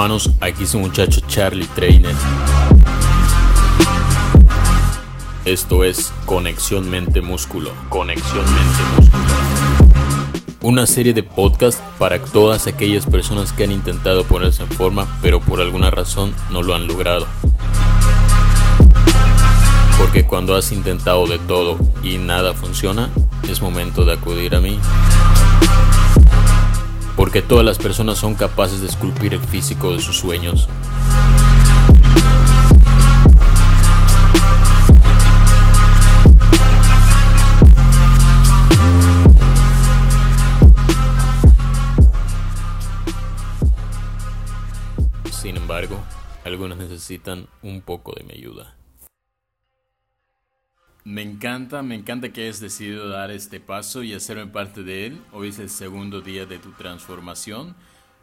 hermanos, aquí su muchacho Charlie Trainer. Esto es Conexión Mente Músculo. Conexión Mente Músculo. Una serie de podcasts para todas aquellas personas que han intentado ponerse en forma, pero por alguna razón no lo han logrado. Porque cuando has intentado de todo y nada funciona, es momento de acudir a mí porque todas las personas son capaces de esculpir el físico de sus sueños. Sin embargo, algunos necesitan un poco de mi ayuda. Me encanta, me encanta que hayas decidido dar este paso y hacerme parte de él. Hoy es el segundo día de tu transformación.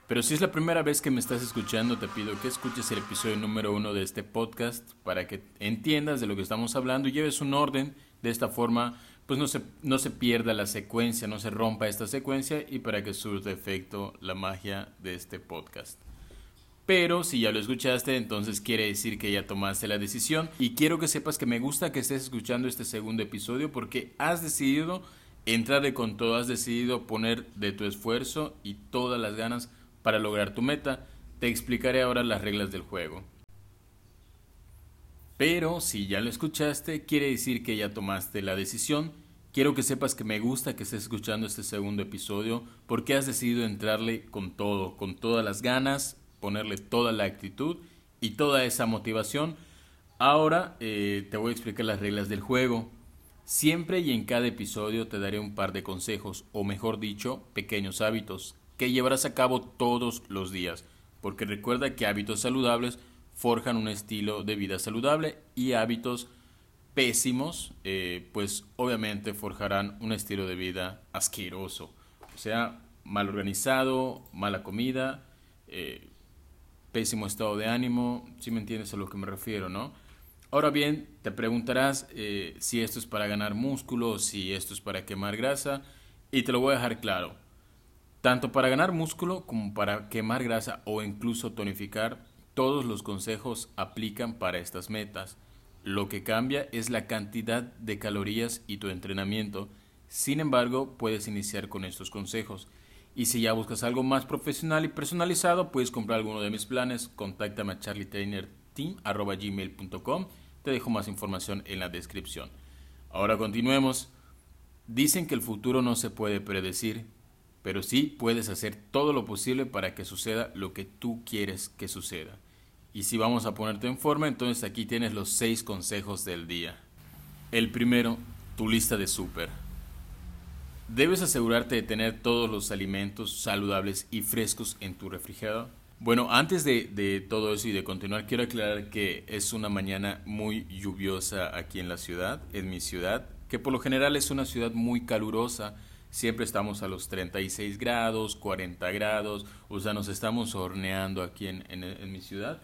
Pero si es la primera vez que me estás escuchando, te pido que escuches el episodio número uno de este podcast para que entiendas de lo que estamos hablando y lleves un orden. De esta forma, pues no se, no se pierda la secuencia, no se rompa esta secuencia y para que surta efecto la magia de este podcast. Pero si ya lo escuchaste, entonces quiere decir que ya tomaste la decisión. Y quiero que sepas que me gusta que estés escuchando este segundo episodio porque has decidido entrarle con todo, has decidido poner de tu esfuerzo y todas las ganas para lograr tu meta. Te explicaré ahora las reglas del juego. Pero si ya lo escuchaste, quiere decir que ya tomaste la decisión. Quiero que sepas que me gusta que estés escuchando este segundo episodio porque has decidido entrarle con todo, con todas las ganas, ponerle toda la actitud y toda esa motivación. Ahora eh, te voy a explicar las reglas del juego. Siempre y en cada episodio te daré un par de consejos, o mejor dicho, pequeños hábitos, que llevarás a cabo todos los días, porque recuerda que hábitos saludables forjan un estilo de vida saludable y hábitos pésimos, eh, pues obviamente forjarán un estilo de vida asqueroso, o sea, mal organizado, mala comida, eh, pésimo estado de ánimo, si me entiendes a lo que me refiero, ¿no? Ahora bien, te preguntarás eh, si esto es para ganar músculo, si esto es para quemar grasa, y te lo voy a dejar claro. Tanto para ganar músculo como para quemar grasa o incluso tonificar, todos los consejos aplican para estas metas. Lo que cambia es la cantidad de calorías y tu entrenamiento. Sin embargo, puedes iniciar con estos consejos. Y si ya buscas algo más profesional y personalizado, puedes comprar alguno de mis planes. Contáctame a charlietrainerteam.com. Te dejo más información en la descripción. Ahora continuemos. Dicen que el futuro no se puede predecir, pero sí puedes hacer todo lo posible para que suceda lo que tú quieres que suceda. Y si vamos a ponerte en forma, entonces aquí tienes los seis consejos del día. El primero, tu lista de súper. Debes asegurarte de tener todos los alimentos saludables y frescos en tu refrigerador. Bueno, antes de, todo eso y de continuar, quiero aclarar que es una mañana muy lluviosa aquí en la ciudad, en mi ciudad, que por lo general es una ciudad muy calurosa. Siempre estamos a los 36 grados, 40 grados, o sea, nos estamos horneando aquí en, mi ciudad.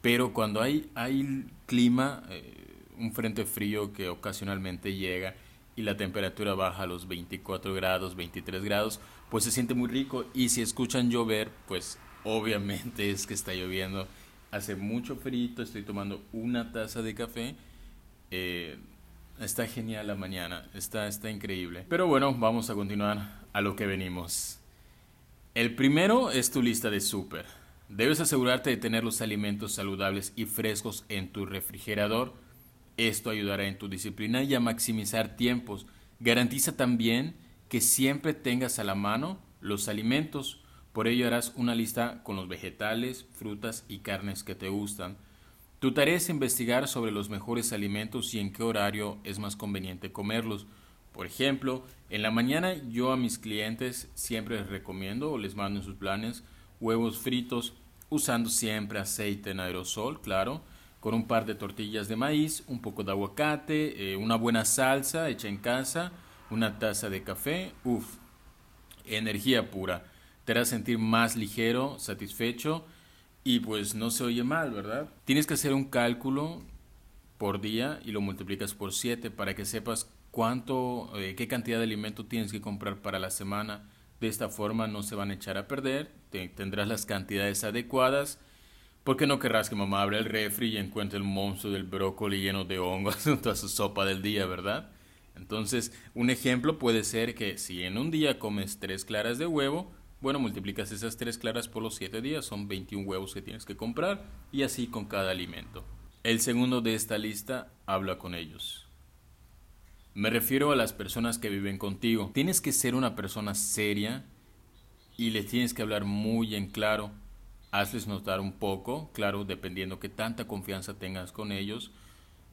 Pero cuando hay, hay clima, eh, un frente frío que ocasionalmente llega, y la temperatura baja a los 24 grados, 23 grados, pues se siente muy rico. Y si escuchan llover, pues obviamente es que está lloviendo. Hace mucho frío, estoy tomando una taza de café. Eh, está genial la mañana, está, está increíble. Pero bueno, vamos a continuar a lo que venimos. El primero es tu lista de súper. Debes asegurarte de tener los alimentos saludables y frescos en tu refrigerador esto ayudará en tu disciplina y a maximizar tiempos. Garantiza también que siempre tengas a la mano los alimentos. Por ello harás una lista con los vegetales, frutas y carnes que te gustan. Tu tarea es investigar sobre los mejores alimentos y en qué horario es más conveniente comerlos. Por ejemplo, en la mañana yo a mis clientes siempre les recomiendo o les mando en sus planes huevos fritos usando siempre aceite en aerosol, claro con un par de tortillas de maíz, un poco de aguacate, eh, una buena salsa hecha en casa, una taza de café, uff, energía pura. Te hará sentir más ligero, satisfecho y pues no se oye mal, ¿verdad? Tienes que hacer un cálculo por día y lo multiplicas por 7 para que sepas cuánto, eh, qué cantidad de alimento tienes que comprar para la semana. De esta forma no se van a echar a perder, tendrás las cantidades adecuadas, porque no querrás que mamá abra el refri y encuentre el monstruo del brócoli lleno de hongos en toda su sopa del día, ¿verdad? Entonces, un ejemplo puede ser que si en un día comes tres claras de huevo, bueno, multiplicas esas tres claras por los siete días, son 21 huevos que tienes que comprar y así con cada alimento. El segundo de esta lista habla con ellos. Me refiero a las personas que viven contigo. Tienes que ser una persona seria y les tienes que hablar muy en claro. Hazles notar un poco, claro, dependiendo que tanta confianza tengas con ellos,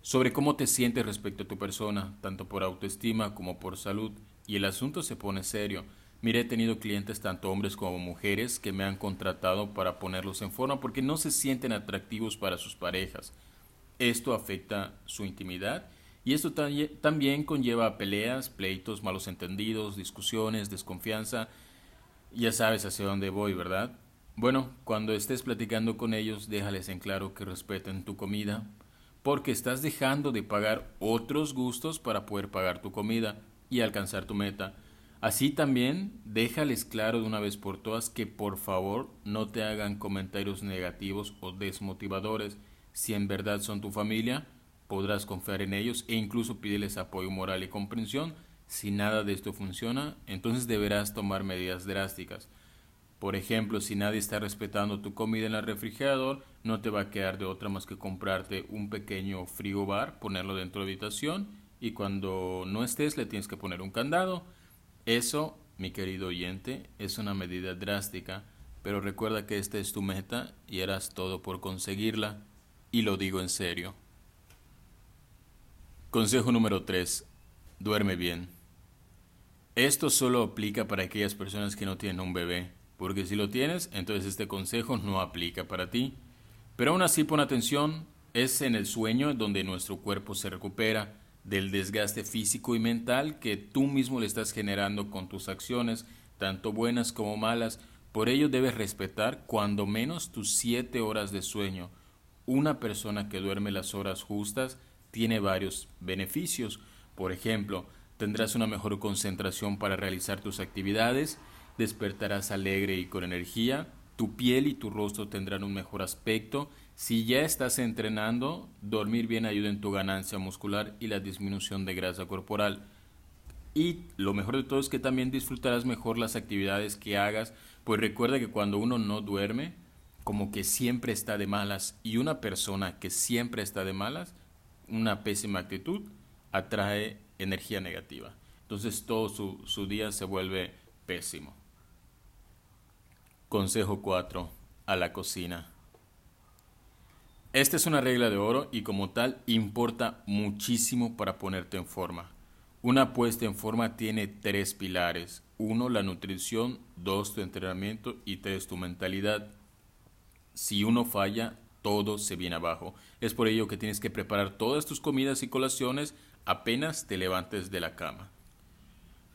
sobre cómo te sientes respecto a tu persona, tanto por autoestima como por salud. Y el asunto se pone serio. Mire, he tenido clientes, tanto hombres como mujeres, que me han contratado para ponerlos en forma porque no se sienten atractivos para sus parejas. Esto afecta su intimidad y esto también conlleva peleas, pleitos, malos entendidos, discusiones, desconfianza. Ya sabes hacia dónde voy, ¿verdad? Bueno, cuando estés platicando con ellos, déjales en claro que respeten tu comida, porque estás dejando de pagar otros gustos para poder pagar tu comida y alcanzar tu meta. Así también, déjales claro de una vez por todas que por favor no te hagan comentarios negativos o desmotivadores. Si en verdad son tu familia, podrás confiar en ellos e incluso pídeles apoyo moral y comprensión. Si nada de esto funciona, entonces deberás tomar medidas drásticas. Por ejemplo, si nadie está respetando tu comida en el refrigerador, no te va a quedar de otra más que comprarte un pequeño frigobar, ponerlo dentro de la habitación y cuando no estés le tienes que poner un candado. Eso, mi querido oyente, es una medida drástica, pero recuerda que esta es tu meta y harás todo por conseguirla, y lo digo en serio. Consejo número 3. Duerme bien. Esto solo aplica para aquellas personas que no tienen un bebé, porque si lo tienes, entonces este consejo no aplica para ti. Pero aún así pon atención, es en el sueño donde nuestro cuerpo se recupera del desgaste físico y mental que tú mismo le estás generando con tus acciones, tanto buenas como malas. Por ello debes respetar cuando menos tus 7 horas de sueño. Una persona que duerme las horas justas tiene varios beneficios. Por ejemplo, tendrás una mejor concentración para realizar tus actividades, despertarás alegre y con energía, tu piel y tu rostro tendrán un mejor aspecto. Si ya estás entrenando, dormir bien ayuda en tu ganancia muscular y la disminución de grasa corporal. Y lo mejor de todo es que también disfrutarás mejor las actividades que hagas, pues recuerda que cuando uno no duerme, como que siempre está de malas, y una persona que siempre está de malas, una pésima actitud atrae energía negativa. Entonces todo su, día se vuelve pésimo. Consejo 4. A la cocina. Esta es una regla de oro y como tal importa muchísimo para ponerte en forma. Una puesta en forma tiene tres pilares. Uno, la nutrición. Dos, tu entrenamiento. Y tres, tu mentalidad. Si uno falla, todo se viene abajo. Es por ello que tienes que preparar todas tus comidas y colaciones apenas te levantes de la cama.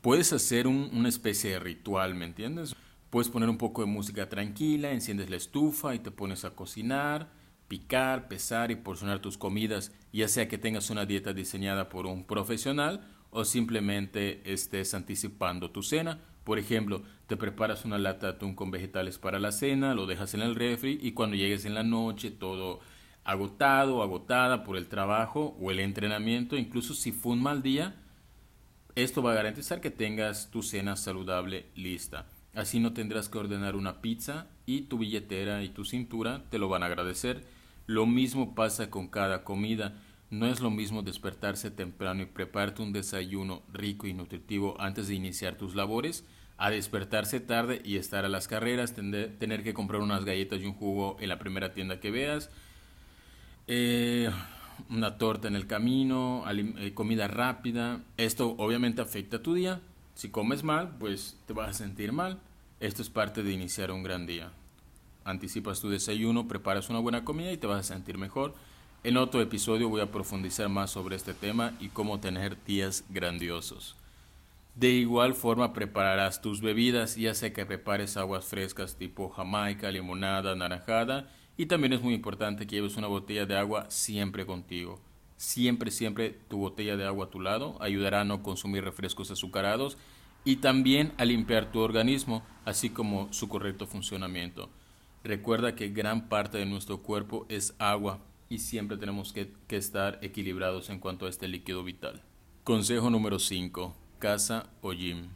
Puedes hacer una especie de ritual, ¿me entiendes? Puedes poner un poco de música tranquila, enciendes la estufa y te pones a cocinar, picar, pesar y porcionar tus comidas, ya sea que tengas una dieta diseñada por un profesional o simplemente estés anticipando tu cena. Por ejemplo, te preparas una lata de atún con vegetales para la cena, lo dejas en el refri y cuando llegues en la noche todo agotado, agotada por el trabajo o el entrenamiento, incluso si fue un mal día, esto va a garantizar que tengas tu cena saludable lista. Así no tendrás que ordenar una pizza y tu billetera y tu cintura te lo van a agradecer. Lo mismo pasa con cada comida. No es lo mismo despertarse temprano y prepararte un desayuno rico y nutritivo antes de iniciar tus labores a despertarse tarde y estar a las carreras, tener que comprar unas galletas y un jugo en la primera tienda que veas, eh, una torta en el camino, eh, comida rápida. Esto obviamente afecta a tu día. Si comes mal, pues te vas a sentir mal. Esto es parte de iniciar un gran día. Anticipas tu desayuno, preparas una buena comida y te vas a sentir mejor. En otro episodio voy a profundizar más sobre este tema y cómo tener días grandiosos. De igual forma prepararás tus bebidas, ya sea que prepares aguas frescas tipo jamaica, limonada, naranjada y también es muy importante que lleves una botella de agua siempre contigo. Siempre, siempre tu botella de agua a tu lado ayudará a no consumir refrescos azucarados y también a limpiar tu organismo, así como su correcto funcionamiento. Recuerda que gran parte de nuestro cuerpo es agua y siempre tenemos que, que estar equilibrados en cuanto a este líquido vital. Consejo número 5. Casa o gym.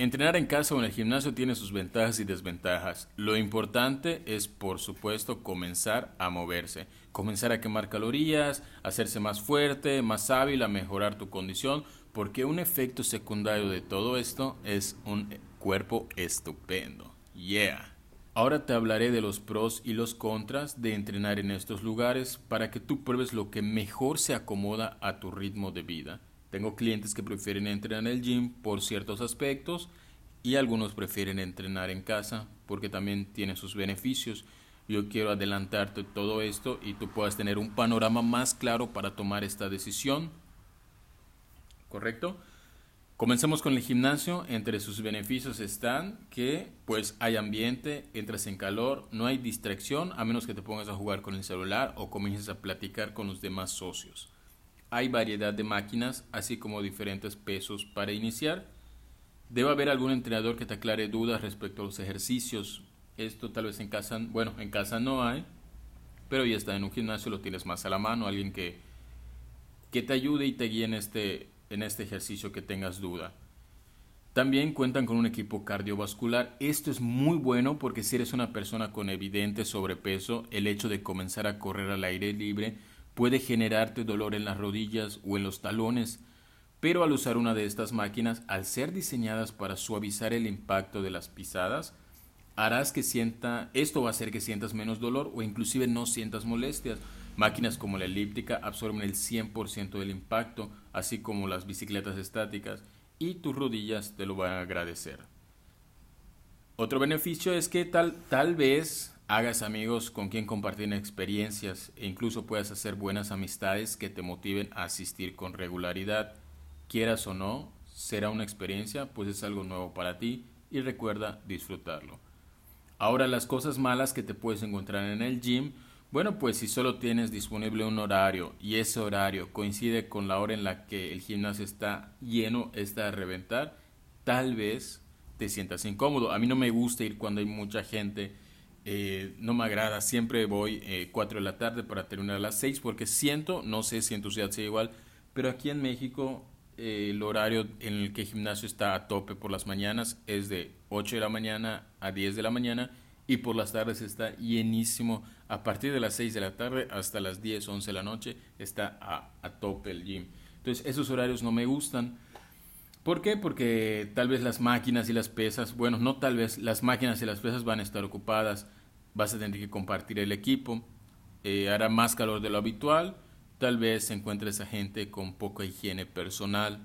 Entrenar en casa o en el gimnasio tiene sus ventajas y desventajas. Lo importante es, por supuesto, comenzar a moverse, comenzar a quemar calorías, hacerse más fuerte, más hábil, a mejorar tu condición, porque un efecto secundario de todo esto es un cuerpo estupendo. Yeah. Ahora te hablaré de los pros y los contras de entrenar en estos lugares para que tú pruebes lo que mejor se acomoda a tu ritmo de vida. Tengo clientes que prefieren entrenar en el gym por ciertos aspectos y algunos prefieren entrenar en casa porque también tiene sus beneficios. Yo quiero adelantarte todo esto y tú puedas tener un panorama más claro para tomar esta decisión. ¿Correcto? Comencemos con el gimnasio. Entre sus beneficios están que pues hay ambiente, entras en calor, no hay distracción a menos que te pongas a jugar con el celular o comiences a platicar con los demás socios. Hay variedad de máquinas, así como diferentes pesos para iniciar. Debe haber algún entrenador que te aclare dudas respecto a los ejercicios. Esto tal vez en casa, bueno, en casa no hay, pero ya está en un gimnasio, lo tienes más a la mano, alguien que, que te ayude y te guíe en este, en este ejercicio que tengas duda. También cuentan con un equipo cardiovascular. Esto es muy bueno porque si eres una persona con evidente sobrepeso, el hecho de comenzar a correr al aire libre puede generarte dolor en las rodillas o en los talones, pero al usar una de estas máquinas, al ser diseñadas para suavizar el impacto de las pisadas, harás que sienta, esto va a hacer que sientas menos dolor o inclusive no sientas molestias. Máquinas como la elíptica absorben el 100% del impacto, así como las bicicletas estáticas, y tus rodillas te lo van a agradecer. Otro beneficio es que tal, tal vez hagas amigos con quien compartir experiencias e incluso puedas hacer buenas amistades que te motiven a asistir con regularidad. Quieras o no, será una experiencia, pues es algo nuevo para ti y recuerda disfrutarlo. Ahora las cosas malas que te puedes encontrar en el gym, bueno pues si solo tienes disponible un horario y ese horario coincide con la hora en la que el gimnasio está lleno, está a reventar, tal vez te sientas incómodo. A mí no me gusta ir cuando hay mucha gente eh, no me agrada, siempre voy eh, 4 de la tarde para terminar a las 6 porque siento, no sé si en tu ciudad sea igual, pero aquí en México el horario en el que el gimnasio está a tope por las mañanas es de 8 de la mañana a 10 de la mañana y por las tardes está llenísimo. A partir de las 6 de la tarde hasta las 10, 11 de la noche está a, a tope el gym. Entonces esos horarios no me gustan. ¿Por qué? Porque tal vez las máquinas y las pesas, bueno, no tal vez, las máquinas y las pesas van a estar ocupadas vas a tener que compartir el equipo, eh, hará más calor de lo habitual, tal vez encuentres a gente con poca higiene personal.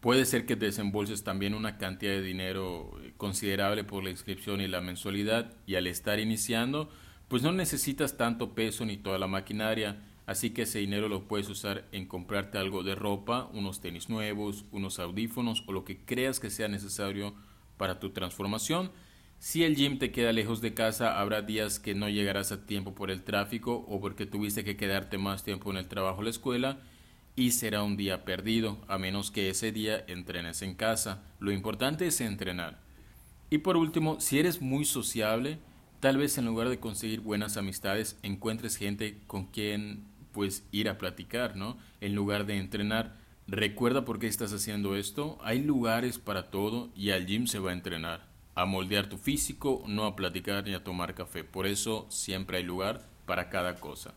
Puede ser que desembolses también una cantidad de dinero considerable por la inscripción y la mensualidad y al estar iniciando, pues no necesitas tanto peso ni toda la maquinaria, así que ese dinero lo puedes usar en comprarte algo de ropa, unos tenis nuevos, unos audífonos o lo que creas que sea necesario para tu transformación si el gym te queda lejos de casa, habrá días que no llegarás a tiempo por el tráfico o porque tuviste que quedarte más tiempo en el trabajo o la escuela y será un día perdido, a menos que ese día entrenes en casa. Lo importante es entrenar. Y por último, si eres muy sociable, tal vez en lugar de conseguir buenas amistades, encuentres gente con quien pues ir a platicar, ¿no? En lugar de entrenar. Recuerda por qué estás haciendo esto. Hay lugares para todo y al gym se va a entrenar a moldear tu físico, no a platicar ni a tomar café. Por eso siempre hay lugar para cada cosa.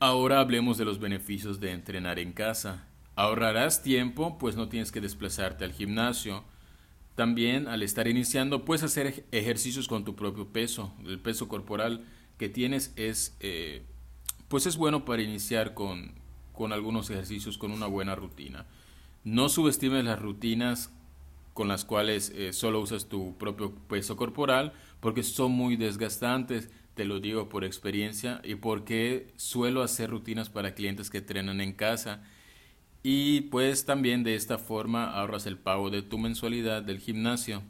Ahora hablemos de los beneficios de entrenar en casa. Ahorrarás tiempo, pues no tienes que desplazarte al gimnasio. También al estar iniciando puedes hacer ejercicios con tu propio peso. El peso corporal que tienes es, eh, pues es bueno para iniciar con, con algunos ejercicios, con una buena rutina. No subestimes las rutinas con las cuales eh, solo usas tu propio peso corporal porque son muy desgastantes, te lo digo por experiencia y porque suelo hacer rutinas para clientes que entrenan en casa y pues también de esta forma ahorras el pago de tu mensualidad del gimnasio.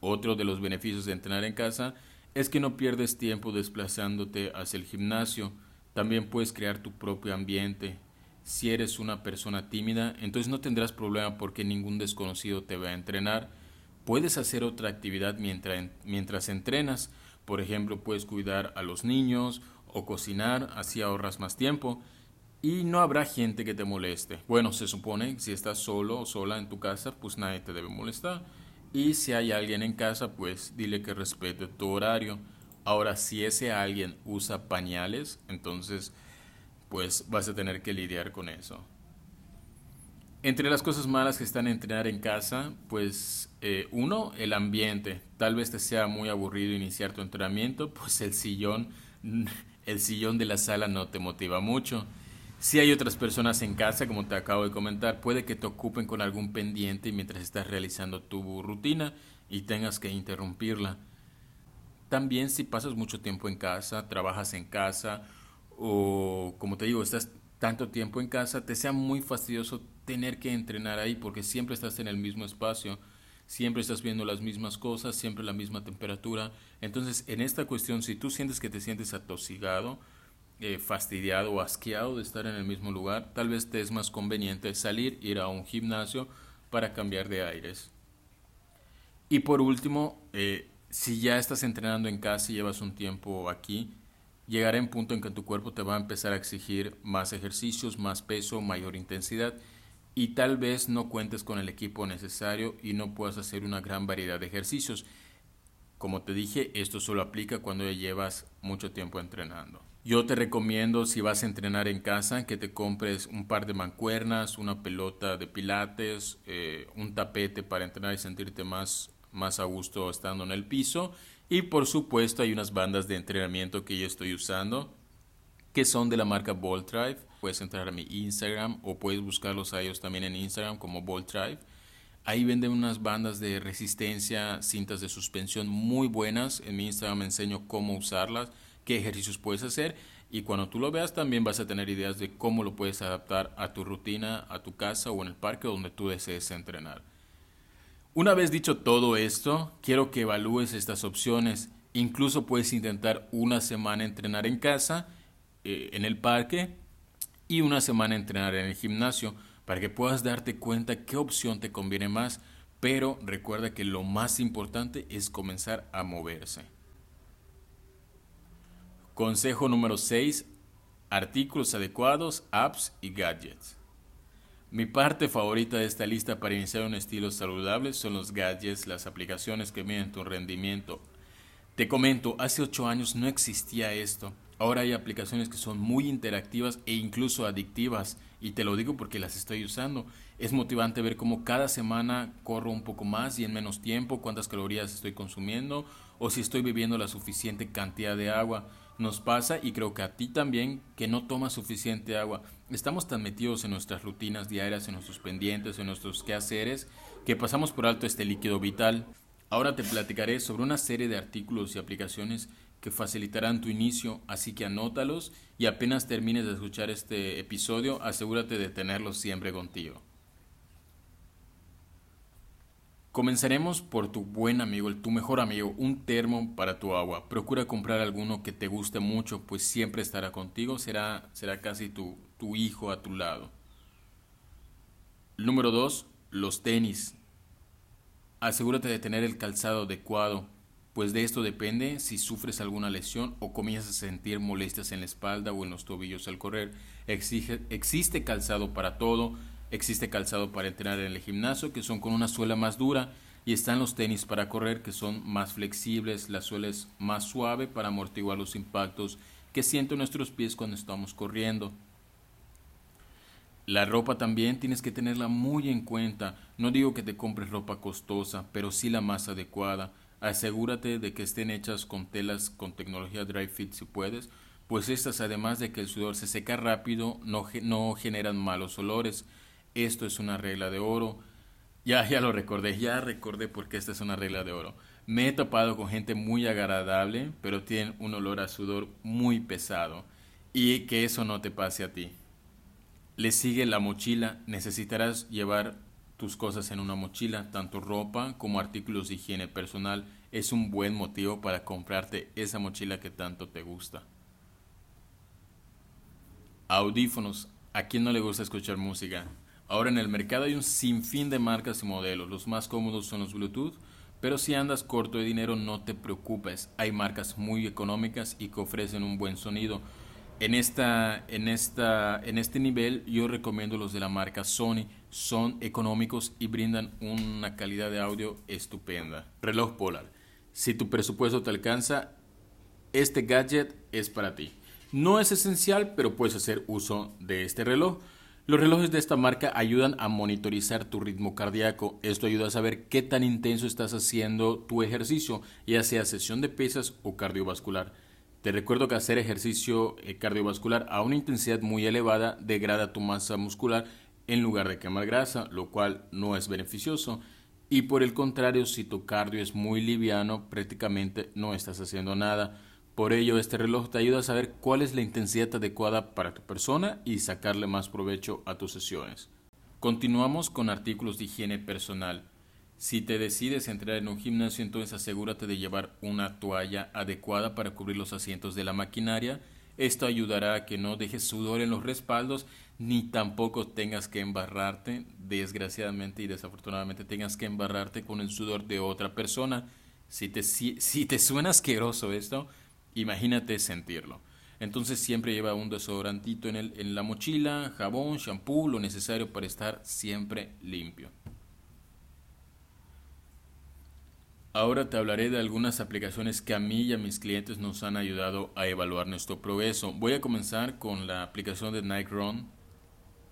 Otro de los beneficios de entrenar en casa es que no pierdes tiempo desplazándote hacia el gimnasio, también puedes crear tu propio ambiente. Si eres una persona tímida, entonces no tendrás problema porque ningún desconocido te va a entrenar. Puedes hacer otra actividad mientras, mientras entrenas. Por ejemplo, puedes cuidar a los niños o cocinar, así ahorras más tiempo. Y no habrá gente que te moleste. Bueno, se supone que si estás solo o sola en tu casa, pues nadie te debe molestar. Y si hay alguien en casa, pues dile que respete tu horario. Ahora, si ese alguien usa pañales, entonces pues vas a tener que lidiar con eso. Entre las cosas malas que están en entrenar en casa, pues eh, uno, el ambiente. Tal vez te sea muy aburrido iniciar tu entrenamiento, pues el sillón, el sillón de la sala no te motiva mucho. Si hay otras personas en casa, como te acabo de comentar, puede que te ocupen con algún pendiente mientras estás realizando tu rutina y tengas que interrumpirla. También si pasas mucho tiempo en casa, trabajas en casa o como te digo, estás tanto tiempo en casa, te sea muy fastidioso tener que entrenar ahí porque siempre estás en el mismo espacio, siempre estás viendo las mismas cosas, siempre la misma temperatura. Entonces, en esta cuestión, si tú sientes que te sientes atosigado, eh, fastidiado o asqueado de estar en el mismo lugar, tal vez te es más conveniente salir, ir a un gimnasio para cambiar de aires. Y por último, eh, si ya estás entrenando en casa y llevas un tiempo aquí, llegará un punto en que tu cuerpo te va a empezar a exigir más ejercicios, más peso, mayor intensidad y tal vez no cuentes con el equipo necesario y no puedas hacer una gran variedad de ejercicios. Como te dije, esto solo aplica cuando ya llevas mucho tiempo entrenando. Yo te recomiendo si vas a entrenar en casa que te compres un par de mancuernas, una pelota de pilates, eh, un tapete para entrenar y sentirte más, más a gusto estando en el piso. Y por supuesto hay unas bandas de entrenamiento que yo estoy usando que son de la marca Bolt Drive. Puedes entrar a mi Instagram o puedes buscarlos a ellos también en Instagram como Bolt Drive. Ahí venden unas bandas de resistencia, cintas de suspensión muy buenas. En mi Instagram enseño cómo usarlas qué ejercicios puedes hacer y cuando tú lo veas también vas a tener ideas de cómo lo puedes adaptar a tu rutina, a tu casa o en el parque donde tú desees entrenar. Una vez dicho todo esto, quiero que evalúes estas opciones. Incluso puedes intentar una semana entrenar en casa, eh, en el parque, y una semana entrenar en el gimnasio para que puedas darte cuenta qué opción te conviene más. Pero recuerda que lo más importante es comenzar a moverse. Consejo número 6. Artículos adecuados, apps y gadgets. Mi parte favorita de esta lista para iniciar un estilo saludable son los gadgets, las aplicaciones que miden tu rendimiento. Te comento, hace 8 años no existía esto. Ahora hay aplicaciones que son muy interactivas e incluso adictivas. Y te lo digo porque las estoy usando. Es motivante ver cómo cada semana corro un poco más y en menos tiempo, cuántas calorías estoy consumiendo o si estoy bebiendo la suficiente cantidad de agua nos pasa y creo que a ti también que no tomas suficiente agua. Estamos tan metidos en nuestras rutinas diarias, en nuestros pendientes, en nuestros quehaceres, que pasamos por alto este líquido vital. Ahora te platicaré sobre una serie de artículos y aplicaciones que facilitarán tu inicio, así que anótalos y apenas termines de escuchar este episodio, asegúrate de tenerlos siempre contigo. Comenzaremos por tu buen amigo, tu mejor amigo, un termo para tu agua. Procura comprar alguno que te guste mucho, pues siempre estará contigo, será, será casi tu, tu hijo a tu lado. Número 2. Los tenis. Asegúrate de tener el calzado adecuado, pues de esto depende si sufres alguna lesión o comienzas a sentir molestias en la espalda o en los tobillos al correr. existe calzado para todo Existe calzado para entrenar en el gimnasio que son con una suela más dura y están los tenis para correr que son más flexibles, la suela es más suave para amortiguar los impactos que sienten nuestros pies cuando estamos corriendo. La ropa también tienes que tenerla muy en cuenta. No digo que te compres ropa costosa, pero sí la más adecuada. Asegúrate de que estén hechas con telas con tecnología dry fit si puedes, pues estas además de que el sudor se seca rápido, no, no generan malos olores. Esto es una regla de oro. Ya, ya lo recordé, ya recordé porque esta es una regla de oro. Me he topado con gente muy agradable, pero tienen un olor a sudor muy pesado. Y que eso no te pase a ti. Le sigue la mochila. Necesitarás llevar tus cosas en una mochila, tanto ropa como artículos de higiene personal. Es un buen motivo para comprarte esa mochila que tanto te gusta. Audífonos. ¿A quién no le gusta escuchar música? Ahora en el mercado hay un sinfín de marcas y modelos. Los más cómodos son los Bluetooth, pero si andas corto de dinero no te preocupes. Hay marcas muy económicas y que ofrecen un buen sonido. En, esta, en, esta, en este nivel yo recomiendo los de la marca Sony. Son económicos y brindan una calidad de audio estupenda. Reloj Polar. Si tu presupuesto te alcanza, este gadget es para ti. No es esencial, pero puedes hacer uso de este reloj. Los relojes de esta marca ayudan a monitorizar tu ritmo cardíaco. Esto ayuda a saber qué tan intenso estás haciendo tu ejercicio, ya sea sesión de pesas o cardiovascular. Te recuerdo que hacer ejercicio eh, cardiovascular a una intensidad muy elevada degrada tu masa muscular en lugar de quemar grasa, lo cual no es beneficioso. Y por el contrario, si tu cardio es muy liviano, prácticamente no estás haciendo nada. Por ello, este reloj te ayuda a saber cuál es la intensidad adecuada para tu persona y sacarle más provecho a tus sesiones. Continuamos con artículos de higiene personal. Si te decides entrar en un gimnasio, entonces asegúrate de llevar una toalla adecuada para cubrir los asientos de la maquinaria. Esto ayudará a que no dejes sudor en los respaldos ni tampoco tengas que embarrarte, desgraciadamente y desafortunadamente tengas que embarrarte con el sudor de otra persona. Si te, si, si te suena asqueroso esto, Imagínate sentirlo. Entonces siempre lleva un desodorantito en, el, en la mochila, jabón, shampoo, lo necesario para estar siempre limpio. Ahora te hablaré de algunas aplicaciones que a mí y a mis clientes nos han ayudado a evaluar nuestro progreso. Voy a comenzar con la aplicación de Nike.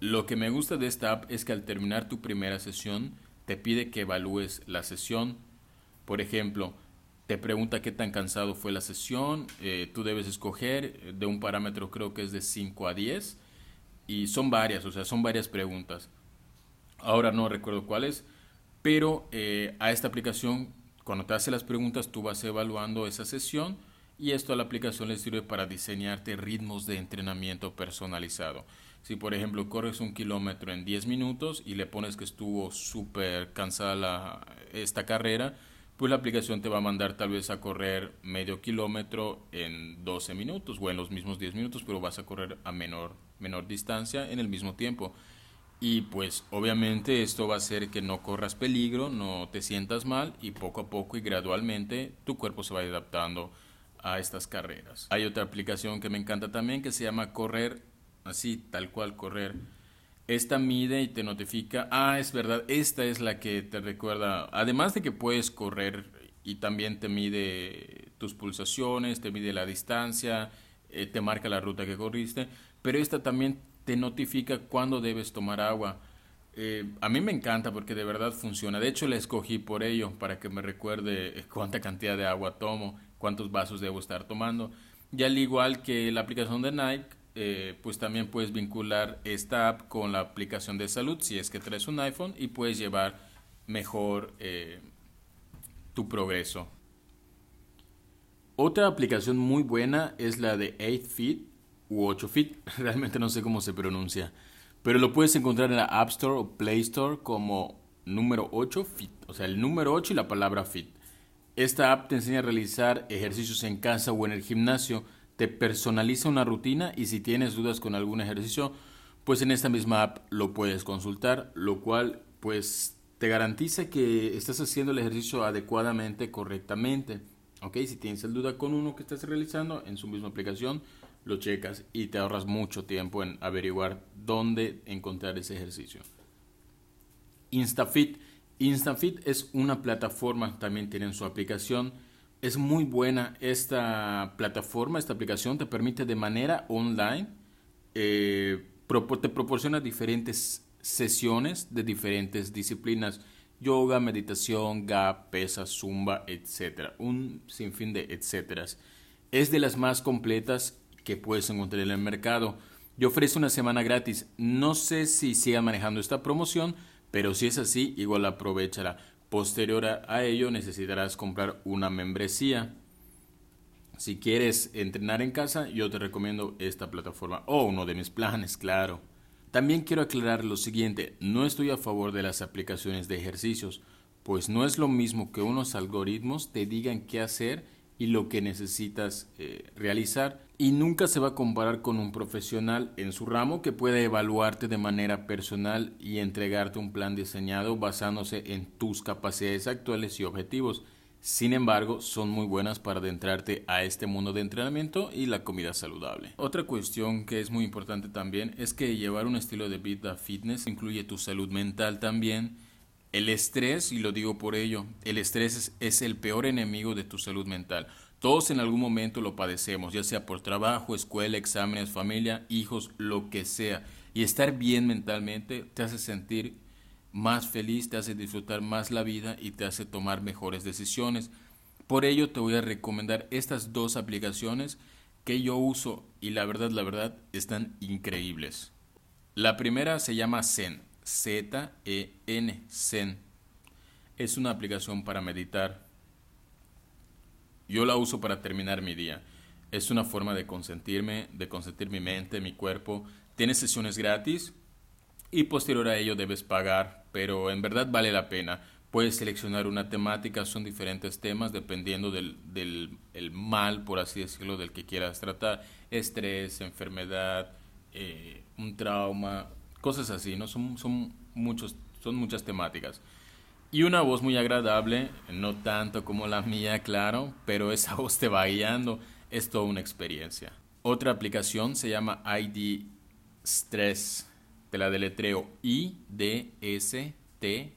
Lo que me gusta de esta app es que al terminar tu primera sesión te pide que evalúes la sesión. Por ejemplo, te pregunta qué tan cansado fue la sesión, eh, tú debes escoger eh, de un parámetro creo que es de 5 a 10 y son varias, o sea, son varias preguntas. Ahora no recuerdo cuáles, pero eh, a esta aplicación cuando te hace las preguntas tú vas evaluando esa sesión y esto a la aplicación le sirve para diseñarte ritmos de entrenamiento personalizado. Si por ejemplo corres un kilómetro en 10 minutos y le pones que estuvo súper cansada esta carrera, pues la aplicación te va a mandar tal vez a correr medio kilómetro en 12 minutos o en los mismos 10 minutos, pero vas a correr a menor, menor distancia en el mismo tiempo. Y pues obviamente esto va a hacer que no corras peligro, no te sientas mal y poco a poco y gradualmente tu cuerpo se va adaptando a estas carreras. Hay otra aplicación que me encanta también que se llama Correr, así tal cual Correr esta mide y te notifica, ah, es verdad, esta es la que te recuerda, además de que puedes correr y también te mide tus pulsaciones, te mide la distancia, eh, te marca la ruta que corriste, pero esta también te notifica cuándo debes tomar agua. Eh, a mí me encanta porque de verdad funciona. De hecho, la escogí por ello, para que me recuerde cuánta cantidad de agua tomo, cuántos vasos debo estar tomando. Y al igual que la aplicación de Nike, eh, pues también puedes vincular esta app con la aplicación de salud si es que traes un iPhone y puedes llevar mejor eh, tu progreso. Otra aplicación muy buena es la de 8Fit u 8Fit, realmente no sé cómo se pronuncia, pero lo puedes encontrar en la App Store o Play Store como número 8 Fit, o sea, el número 8 y la palabra Fit. Esta app te enseña a realizar ejercicios en casa o en el gimnasio te personaliza una rutina y si tienes dudas con algún ejercicio, pues en esta misma app lo puedes consultar, lo cual pues te garantiza que estás haciendo el ejercicio adecuadamente, correctamente. ¿Ok? Si tienes duda con uno que estás realizando, en su misma aplicación lo checas y te ahorras mucho tiempo en averiguar dónde encontrar ese ejercicio. InstaFit. InstaFit es una plataforma, también tienen su aplicación es muy buena esta plataforma, esta aplicación te permite de manera online, eh, te proporciona diferentes sesiones de diferentes disciplinas, yoga, meditación, gap, pesa, zumba, etc. Un sinfín de etcéteras. Es de las más completas que puedes encontrar en el mercado. Yo ofrece una semana gratis. No sé si sigan manejando esta promoción, pero si es así, igual aprovechala. Posterior a ello necesitarás comprar una membresía. Si quieres entrenar en casa, yo te recomiendo esta plataforma o uno de mis planes, claro. También quiero aclarar lo siguiente, no estoy a favor de las aplicaciones de ejercicios, pues no es lo mismo que unos algoritmos te digan qué hacer y lo que necesitas eh, realizar. Y nunca se va a comparar con un profesional en su ramo que puede evaluarte de manera personal y entregarte un plan diseñado basándose en tus capacidades actuales y objetivos. Sin embargo, son muy buenas para adentrarte a este mundo de entrenamiento y la comida saludable. Otra cuestión que es muy importante también es que llevar un estilo de vida fitness incluye tu salud mental también. El estrés, y lo digo por ello, el estrés es, es el peor enemigo de tu salud mental. Todos en algún momento lo padecemos, ya sea por trabajo, escuela, exámenes, familia, hijos, lo que sea. Y estar bien mentalmente te hace sentir más feliz, te hace disfrutar más la vida y te hace tomar mejores decisiones. Por ello te voy a recomendar estas dos aplicaciones que yo uso y la verdad, la verdad, están increíbles. La primera se llama Zen, Z-E-N, Zen. Es una aplicación para meditar. Yo la uso para terminar mi día. Es una forma de consentirme, de consentir mi mente, mi cuerpo. Tiene sesiones gratis y posterior a ello debes pagar pero en verdad vale la pena. Puedes seleccionar una temática, son diferentes temas dependiendo del, del el mal, por así decirlo, del que quieras tratar. Estrés, enfermedad, eh, un trauma, cosas así, ¿no? Son, son, muchos, son muchas temáticas. Y una voz muy agradable, no tanto como la mía, claro, pero esa voz te va guiando, es toda una experiencia. Otra aplicación se llama ID Stress te la deletreo I D S T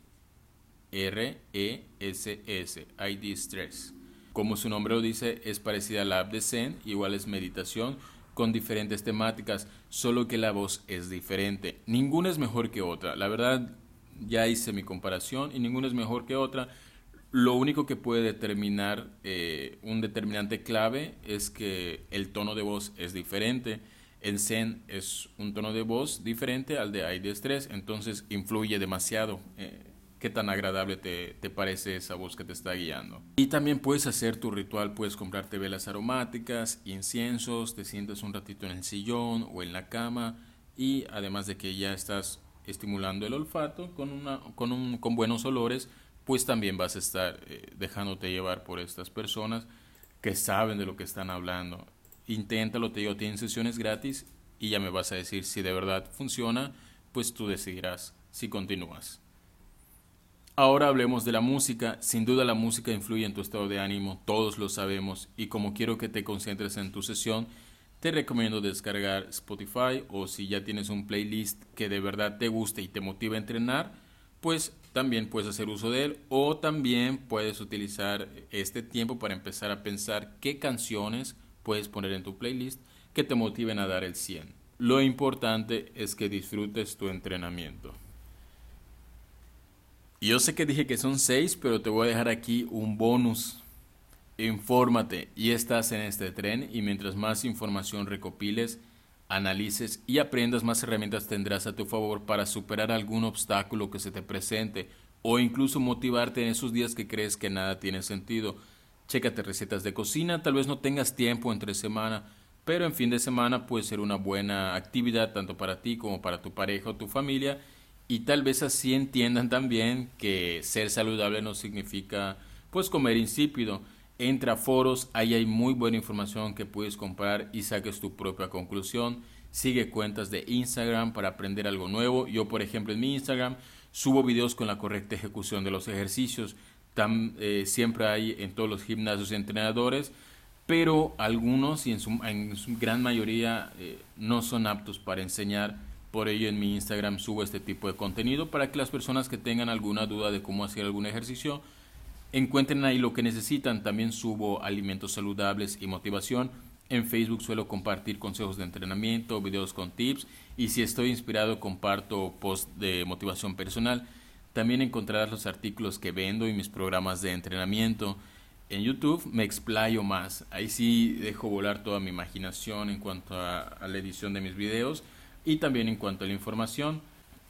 R E S S, ID Stress. Como su nombre lo dice, es parecida a la app de Zen, igual es meditación con diferentes temáticas, solo que la voz es diferente. Ninguna es mejor que otra. La verdad, ya hice mi comparación y ninguna es mejor que otra. Lo único que puede determinar eh, un determinante clave es que el tono de voz es diferente en Zen es un tono de voz diferente al de ID3, entonces influye demasiado eh, qué tan agradable te, te, parece esa voz que te está guiando. Y también puedes hacer tu ritual, puedes comprarte velas aromáticas, inciensos, te sientas un ratito en el sillón o en la cama y además de que ya estás estimulando el olfato con, una, con, un, con buenos olores, pues también vas a estar eh, dejándote llevar por estas personas que saben de lo que están hablando inténtalo, te digo, tienen sesiones gratis y ya me vas a decir si de verdad funciona, pues tú decidirás si continúas. Ahora hablemos de la música. Sin duda la música influye en tu estado de ánimo, todos lo sabemos, y como quiero que te concentres en tu sesión, te recomiendo descargar Spotify o si ya tienes un playlist que de verdad te guste y te motiva a entrenar, pues también puedes hacer uso de él o también puedes utilizar este tiempo para empezar a pensar qué canciones puedes poner en tu playlist que te motiven a dar el 100. Lo importante es que disfrutes tu entrenamiento. Yo sé que dije que son 6, pero te voy a dejar aquí un bonus. Infórmate y estás en este tren y mientras más información recopiles, analices y aprendas, más herramientas tendrás a tu favor para superar algún obstáculo que se te presente o incluso motivarte en esos días que crees que nada tiene sentido. Chécate recetas de cocina, tal vez no tengas tiempo entre semana, pero en fin de semana puede ser una buena actividad tanto para ti como para tu pareja o tu familia y tal vez así entiendan también que ser saludable no significa pues comer insípido. Entra a foros, ahí hay muy buena información que puedes comprar y saques tu propia conclusión. Sigue cuentas de Instagram para aprender algo nuevo. Yo, por ejemplo, en mi Instagram subo videos con la correcta ejecución de los ejercicios. Eh, siempre hay en todos los gimnasios entrenadores, pero algunos y en su, gran mayoría eh, no son aptos para enseñar. Por ello en mi Instagram subo este tipo de contenido para que las personas que tengan alguna duda de cómo hacer algún ejercicio encuentren ahí lo que necesitan. También subo alimentos saludables y motivación. En Facebook suelo compartir consejos de entrenamiento, videos con tips y si estoy inspirado comparto posts de motivación personal. También encontrarás los artículos que vendo y mis programas de entrenamiento. En YouTube me explayo más. Ahí sí dejo volar toda mi imaginación en cuanto a, la edición de mis videos y también en cuanto a la información.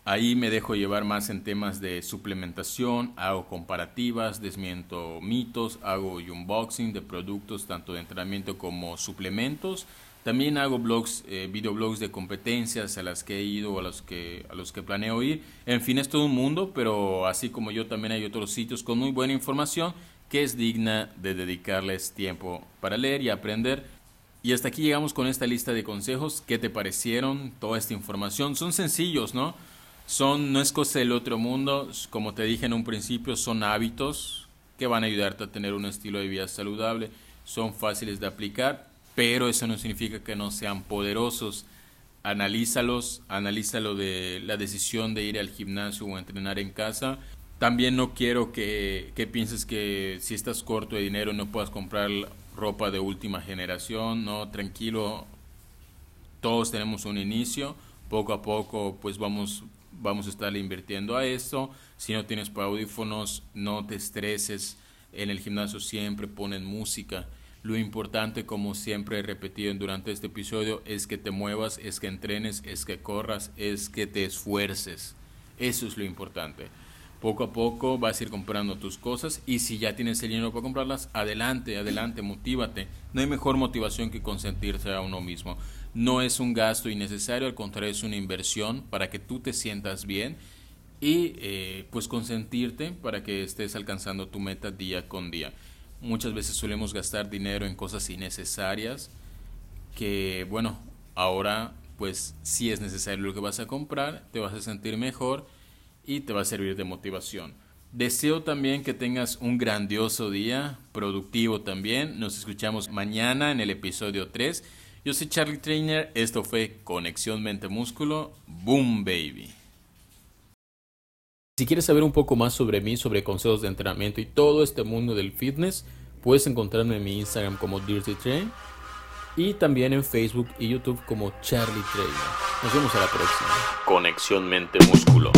Ahí me dejo llevar más en temas de suplementación, hago comparativas, desmiento mitos, hago unboxing de productos tanto de entrenamiento como suplementos también hago blogs, eh, videoblogs de competencias a las que he ido o a los que, a los que planeo ir. En fin, es todo un mundo, pero así como yo también hay otros sitios con muy buena información que es digna de dedicarles tiempo para leer y aprender. Y hasta aquí llegamos con esta lista de consejos. ¿Qué te parecieron? Toda esta información. Son sencillos, ¿no? Son, no es cosa del otro mundo. Como te dije en un principio, son hábitos que van a ayudarte a tener un estilo de vida saludable. Son fáciles de aplicar, pero eso no significa que no sean poderosos. Analízalos, analízalo de la decisión de ir al gimnasio o entrenar en casa también no quiero que, pienses que si estás corto de dinero no puedas comprar ropa de última generación, no, tranquilo, todos tenemos un inicio, poco a poco pues vamos, vamos a estar invirtiendo a esto, si no tienes audífonos no te estreses, en el gimnasio siempre ponen música, lo importante como siempre he repetido durante este episodio es que te muevas, es que entrenes, es que corras, es que te esfuerces, eso es lo importante. Poco a poco vas a ir comprando tus cosas y si ya tienes el dinero para comprarlas, adelante, adelante, motívate. No hay mejor motivación que consentirse a uno mismo. No es un gasto innecesario, al contrario es una inversión para que tú te sientas bien y eh, pues consentirte para que estés alcanzando tu meta día con día. Muchas veces solemos gastar dinero en cosas innecesarias que bueno, ahora pues si es necesario lo que vas a comprar, te vas a sentir mejor y te va a servir de motivación. Deseo también que tengas un grandioso día, productivo también. Nos escuchamos mañana en el episodio 3. Yo soy Charlie Trainer, esto fue Conexión Mente-Músculo. Boom, baby. Si quieres saber un poco más sobre mí, sobre consejos de entrenamiento y todo este mundo del fitness, puedes encontrarme en mi Instagram como Dirty Train y también en Facebook y YouTube como Charlie Trainer. Nos vemos a la próxima. Conexión mente-músculo.